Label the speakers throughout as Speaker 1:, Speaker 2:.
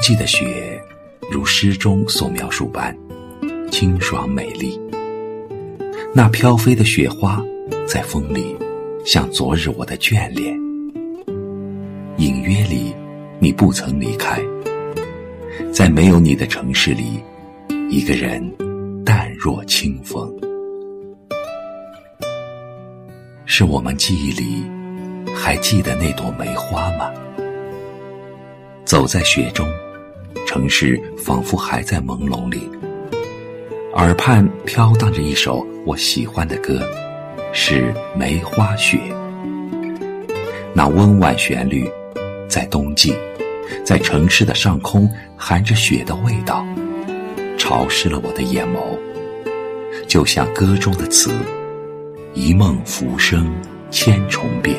Speaker 1: 季的雪，如诗中所描述般清爽美丽。那飘飞的雪花，在风里，像昨日我的眷恋。隐约里，你不曾离开，在没有你的城市里，一个人淡若清风。是我们记忆里，还记得那朵梅花吗？走在雪中，城市仿佛还在朦胧里。耳畔飘荡着一首我喜欢的歌，是《梅花雪》。那温婉旋律，在冬季，在城市的上空，含着雪的味道，潮湿了我的眼眸，就像歌中的词：“一梦浮生千重变。”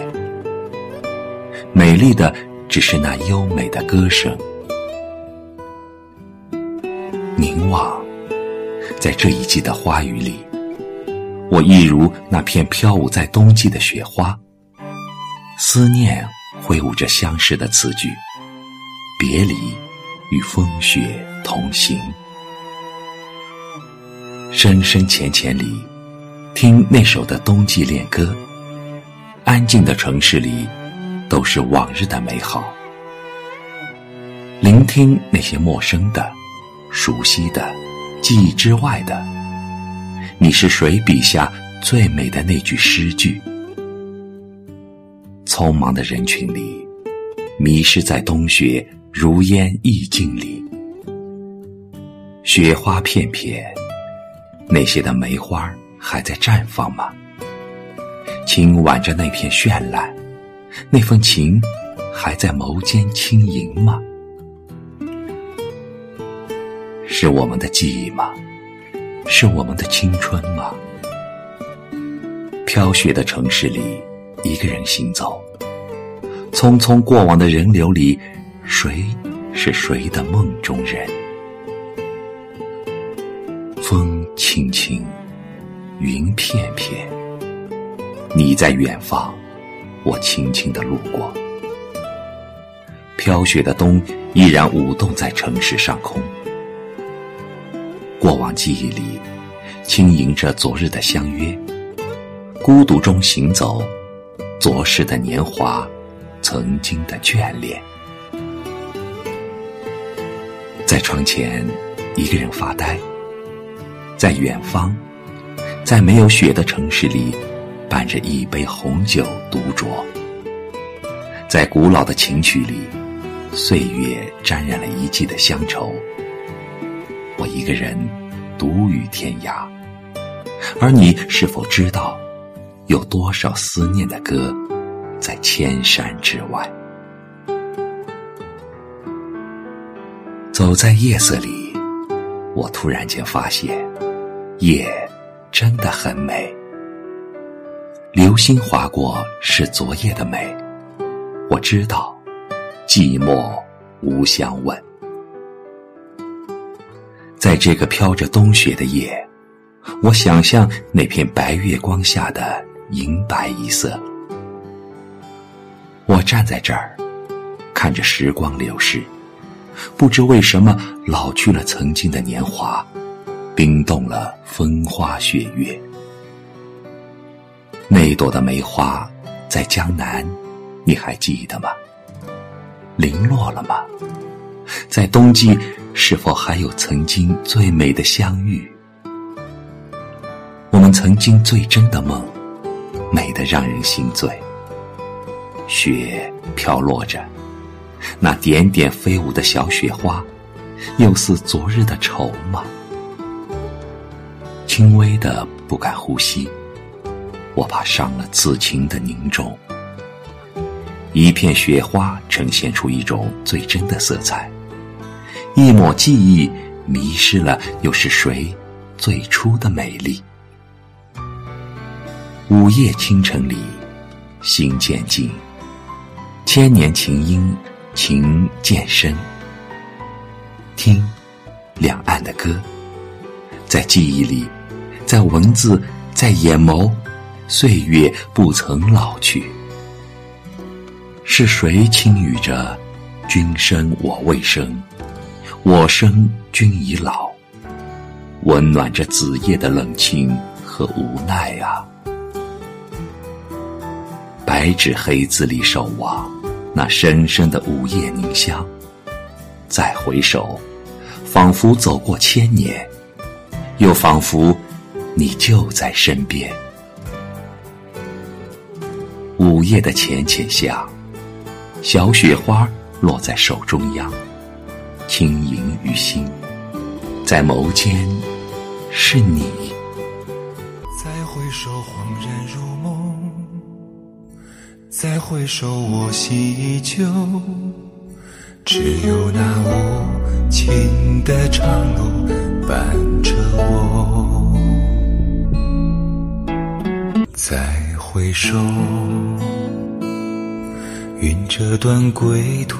Speaker 1: 美丽的。只是那优美的歌声，凝望，在这一季的花雨里，我一如那片飘舞在冬季的雪花。思念挥舞着相识的词句，别离与风雪同行。深深浅浅里，听那首的冬季恋歌。安静的城市里。都是往日的美好，聆听那些陌生的、熟悉的、记忆之外的。你是谁笔下最美的那句诗句？匆忙的人群里，迷失在冬雪如烟意境里。雪花片片，那些的梅花还在绽放吗？轻挽着那片绚烂。那份情还在眸间轻盈吗？是我们的记忆吗？是我们的青春吗？飘雪的城市里，一个人行走，匆匆过往的人流里，谁是谁的梦中人？风轻轻，云片片，你在远方。我轻轻的路过，飘雪的冬依然舞动在城市上空。过往记忆里，轻盈着昨日的相约，孤独中行走，昨世的年华，曾经的眷恋。在窗前，一个人发呆；在远方，在没有雪的城市里。伴着一杯红酒独酌，在古老的琴曲里，岁月沾染了一季的乡愁。一个人独于天涯，而你是否知道，有多少思念的歌，在千山之外？走在夜色里，我突然间发现，夜真的很美。流星划过是昨夜的美，我知道，寂寞无相问。在这个飘着冬雪的夜，我想象那片白月光下的银白一色。我站在这儿，看着时光流逝，不知为什么老去了曾经的年华，冰冻了风花雪月。那朵的梅花，在江南，你还记得吗？零落了吗？在冬季，是否还有曾经最美的相遇？我们曾经最真的梦，美得让人心醉。雪飘落着，那点点飞舞的小雪花，又似昨日的愁吗？轻微的不敢呼吸。我怕伤了此情的凝重。一片雪花呈现出一种最真的色彩，一抹记忆迷失了，又是谁最初的美丽？午夜清晨里，心渐静，千年情音情渐深。听，两岸的歌，在记忆里，在文字，在眼眸。岁月不曾老去，是谁轻语着“君生我未生，我生君已老，温暖着子夜的冷清和无奈啊。白纸黑字里守望，那深深的午夜凝香。再回首，仿佛走过千年，又仿佛你就在身边。午夜的浅浅香，小雪花落在手中央，轻盈于心，在眸间是你。
Speaker 2: 再回首，恍然如梦；再回首，我心依旧。只有那无尽的长路伴着我。再回首，云遮断归途；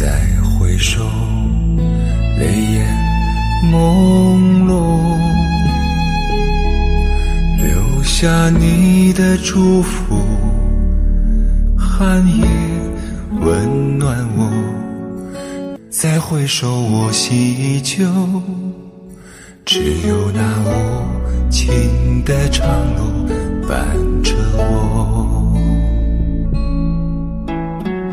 Speaker 2: 再回首，泪眼朦胧，留下你的祝福。寒夜温暖我，再回首，我心依旧。只有那无尽的长路伴着我。